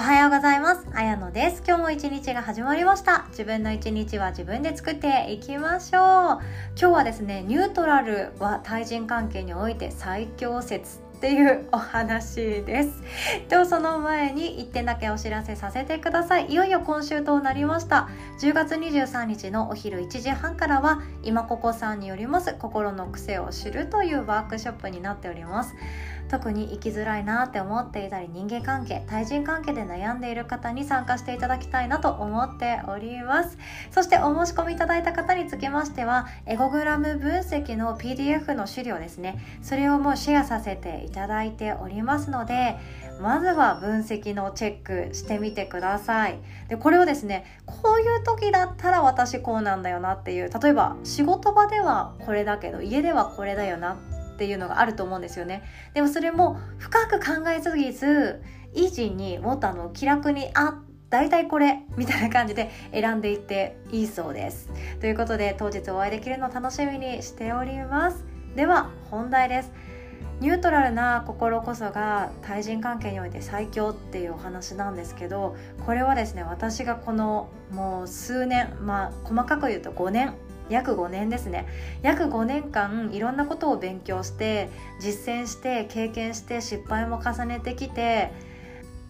おはようございます。あやのです。今日も一日が始まりました。自分の一日は自分で作っていきましょう。今日はですね、ニュートラルは対人関係において最強説っていうお話です。とその前に1点だけお知らせさせてください。いよいよ今週となりました。10月23日のお昼1時半からは今ここさんによります心の癖を知るというワークショップになっております。特に生きづらいなって思っていたり人間関係対人関係で悩んでいる方に参加していただきたいなと思っております。そしてお申し込みいただいた方につきましてはエゴグラム分析の PDF の資料ですね。それをもうシェアさせていただいておりますのでまずは分析のチェックしてみてください。でこれをですねこういう時だったら私こうなんだよなっていう例えば仕事場ではこれだけど家ではこれだよな。っていうのがあると思うんですよね。でもそれも深く考えすぎずイージーにもっとあの気楽にあっ大体これみたいな感じで選んでいっていいそうです。ということで当日お会いできるのを楽しみにしております。では本題です。ニュートラルな心こそが対人関係において最強っていうお話なんですけどこれはですね私がこのもう数年まあ細かく言うと5年約5年ですね。約5年間いろんなことを勉強して実践して経験して失敗も重ねてきて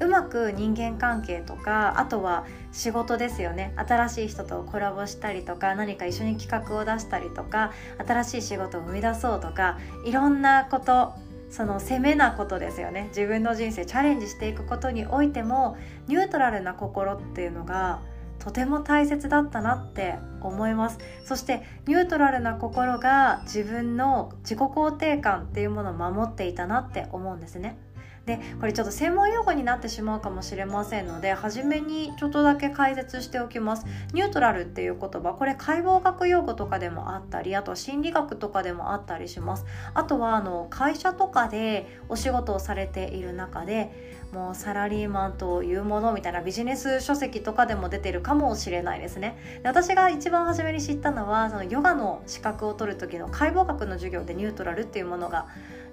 うまく人間関係とかあとは仕事ですよね。新しい人とコラボしたりとか何か一緒に企画を出したりとか新しい仕事を生み出そうとかいろんなことその攻めなことですよね。自分の人生チャレンジしていくことにおいてもニュートラルな心っていうのがとても大切だったなって思います。そしてニュートラルな心が自分の自己肯定感っていうものを守っていたなって思うんですね。でこれちょっと専門用語になってしまうかもしれませんので初めにちょっとだけ解説しておきます。ニュートラルっていう言葉これ解剖学用語とかでもあったりあとは心理学とかでもあったりします。あとはあの会社とかでお仕事をされている中でもうサラリーマンというものみたいなビジネス書籍とかでも出てるかもしれないですね。で私が一番初めに知ったのはそのヨガの資格を取る時の解剖学の授業でニュートラルっていうものが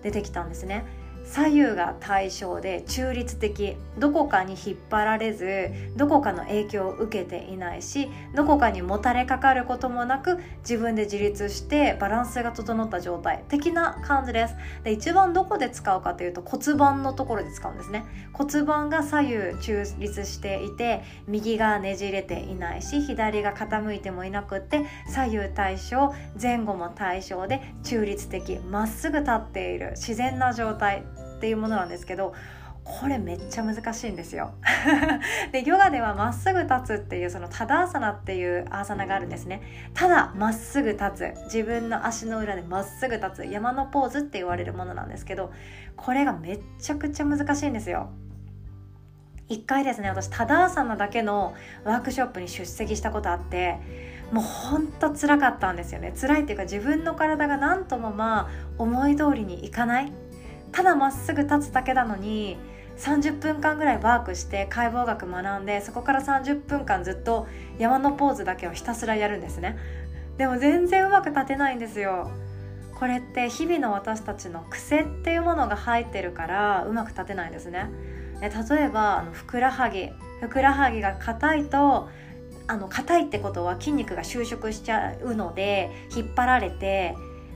出てきたんですね。左右が対称で中立的どこかに引っ張られずどこかの影響を受けていないしどこかにもたれかかることもなく自分で自立してバランスが整った状態。的な感じです。で一番どこで使うかというと骨盤のところで使うんですね。骨盤が左右中立していて右がねじれていないし左が傾いてもいなくって左右対称前後も対称で中立的まっすぐ立っている自然な状態。っていうものなんですけどこれめっちゃ難しいんですよ。でヨガではまっすぐ立つっていうそのタダアサナっていうアーサナがあるんですね。ただまっすぐ立つ。自分の足の裏でまっすぐ立つ。山のポーズって言われるものなんですけどこれがめっちゃくちゃ難しいんですよ。一回ですね私タダアサナだけのワークショップに出席したことあってもうほんと辛かったんですよね。辛いっていうか自分の体が何ともまあ思い通りにいかない。ただまっすぐ立つだけなのに30分間ぐらいワークして解剖学学んでそこから30分間ずっと山のポーズだけをひたすらやるんですね。でも全然うまく立てないんですよ。これって日々の私たちの癖っていうものが入ってるからうまく立てないんですね。例えばあのふくらはぎ。ふくらはぎが硬いとあの硬いってことは筋肉が収縮しちゃうので引っ張られて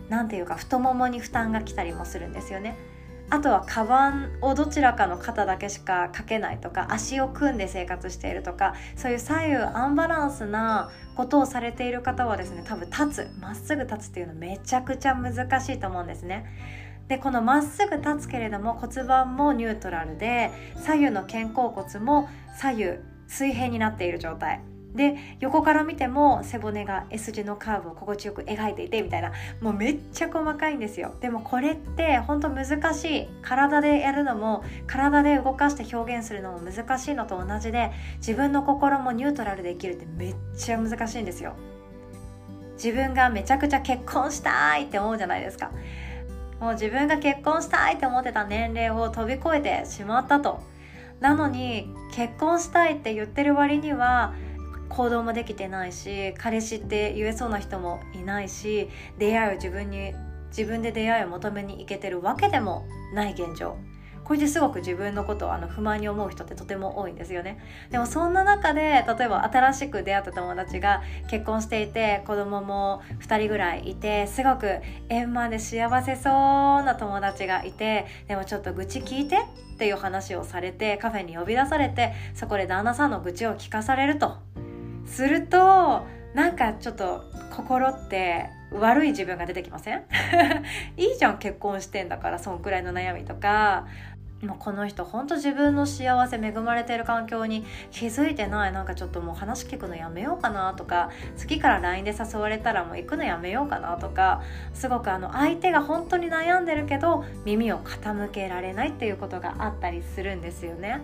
何ていうか太ももに負担が来たりもするんですよね。あとはカバンをどちらかの肩だけしかかけないとか足を組んで生活しているとかそういう左右アンバランスなことをされている方はですね多分立つまっすぐ立つっていうのめちゃくちゃ難しいと思うんですね。でこのまっすぐ立つけれども骨盤もニュートラルで左右の肩甲骨も左右水平になっている状態で横から見ても背骨が S 字のカーブを心地よく描いていてみたいなもうめっちゃ細かいんですよ。でもこれって本当難しい。体でやるのも体で動かして表現するのも難しいのと同じで自分の心もニュートラルで生きるってめっちゃ難しいんですよ。自分がめちゃくちゃ結婚したいって思うじゃないですか。もう自分が結婚したいって思ってた年齢を飛び越えてしまったと。なのに結婚したいって言ってる割には行動もできてないし彼氏って言えそうな人もいないし出会いを自分に自分で出会いを求めに行けてるわけでもない現状。これですごく自分のことをあの不満に思う人ってとても多いんですよね。でもそんな中で例えば新しく出会った友達が結婚していて子供も2人ぐらいいてすごく円満で幸せそうな友達がいてでもちょっと愚痴聞いてっていう話をされてカフェに呼び出されてそこで旦那さんの愚痴を聞かされると。するとなんかちょっと心って悪い自分が出てきません？いいじゃん結婚してんだからそんくらいの悩みとか。もうこの人ほんと自分の幸せ恵まれてる環境に気づいてない。なんかちょっともう話聞くのやめようかなとか。次から LINE で誘われたらもう行くのやめようかなとか。すごくあの相手が本当に悩んでるけど耳を傾けられないっていうことがあったりするんですよね。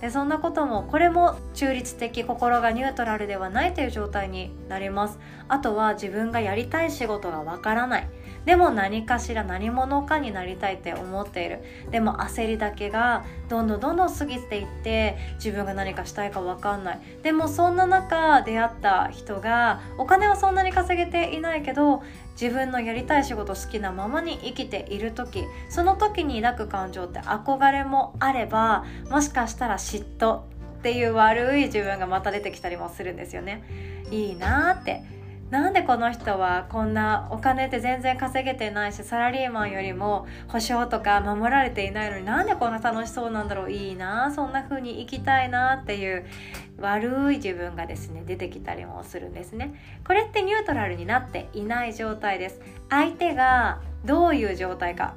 でそんなこともこれも中立的心がニュートラルではないという状態になります。あとは自分がやりたい仕事がわからない。でも何かしら何者かになりたいって思っている。でも焦りだけがどんどんどんどん過ぎていって自分が何かしたいか分かんない。でもそんな中出会った人がお金はそんなに稼げていないけど自分のやりたい仕事好きなままに生きている時その時に抱く感情って憧れもあればもしかしたら嫉妬っていう悪い自分がまた出てきたりもするんですよね。いいなーって。なんでこの人はこんなお金って全然稼げてないしサラリーマンよりも保証とか守られていないのになんでこんな楽しそうなんだろう。いいなそんな風に生きたいなっていう悪い自分がですね出てきたりもするんですね。これってニュートラルになっていない状態です。相手がどういう状態か。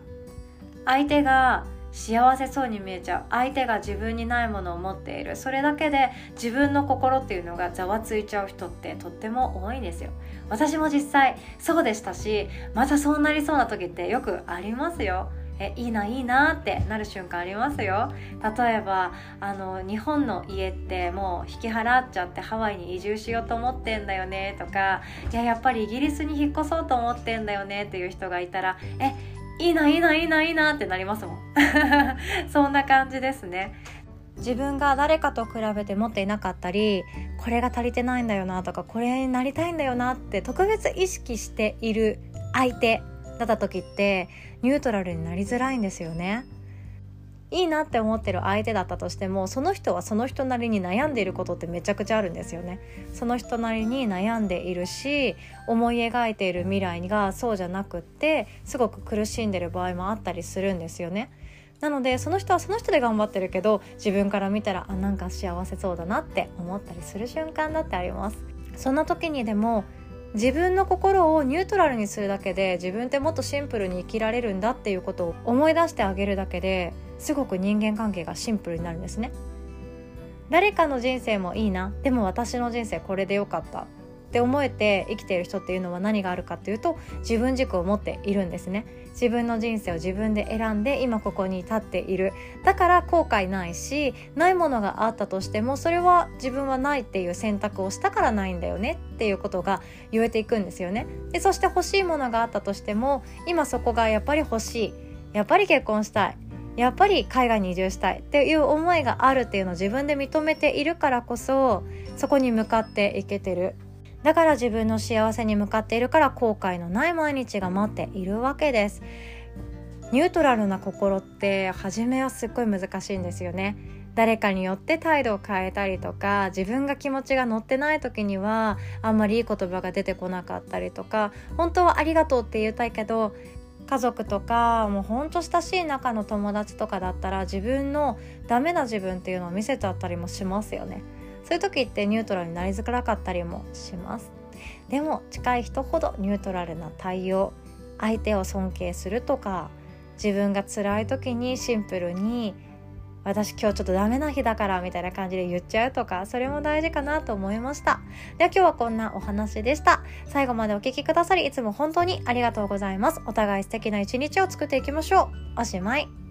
相手が幸せそうに見えちゃう。相手が自分にないものを持っている。それだけで自分の心っていうのがざわついちゃう人ってとっても多いんですよ。私も実際そうでしたしまたそうなりそうな時ってよくありますよ。えいいないいなってなる瞬間ありますよ。例えばあの日本の家ってもう引き払っちゃってハワイに移住しようと思ってんだよねとかいややっぱりイギリスに引っ越そうと思ってんだよねっていう人がいたらえいいないいないいないいなってなりますもん。そんな感じですね。自分が誰かと比べて持っていなかったりこれが足りてないんだよなとかこれになりたいんだよなって特別意識している相手だった時ってニュートラルになりづらいんですよね。いいなって思ってる相手だったとしてもその人はその人なりに悩んでいることってめちゃくちゃあるんですよね。その人なりに悩んでいるし思い描いている未来がそうじゃなくってすごく苦しんでる場合もあったりするんですよね。なのでその人はその人で頑張ってるけど自分から見たらあなんか幸せそうだなって思ったりする瞬間だってあります。そんな時にでも自分の心をニュートラルにするだけで自分ってもっとシンプルに生きられるんだっていうことを思い出してあげるだけですごく人間関係がシンプルになるんですね。誰かの人生もいいな。でも私の人生これでよかった。って思えて生きている人っていうのは何があるかっていうと自分軸を持っているんですね。自分の人生を自分で選んで今ここに立っている。だから後悔ないしないものがあったとしてもそれは自分はないっていう選択をしたからないんだよね。っていうことが言えていくんですよね。でそして欲しいものがあったとしても今そこがやっぱり欲しい。やっぱり結婚したい。やっぱり海外に移住したいっていう思いがあるっていうのを自分で認めているからこそそこに向かっていけてる。だから自分の幸せに向かっているから後悔のない毎日が待っているわけです。ニュートラルな心って初めはすっごい難しいんですよね。誰かによって態度を変えたりとか自分が気持ちが乗ってない時にはあんまりいい言葉が出てこなかったりとか本当はありがとうって言いたいけど家族とかもうほんと親しい仲の友達とかだったら自分のダメな自分っていうのを見せちゃったりもしますよね。そういう時ってニュートラルになりづらかったりもします。でも近い人ほどニュートラルな対応相手を尊敬するとか自分が辛い時にシンプルに私今日ちょっとダメな日だからみたいな感じで言っちゃうとかそれも大事かなと思いました。では今日はこんなお話でした。最後までお聴きくださりいつも本当にありがとうございます。お互い素敵な一日を作っていきましょう。おしまい。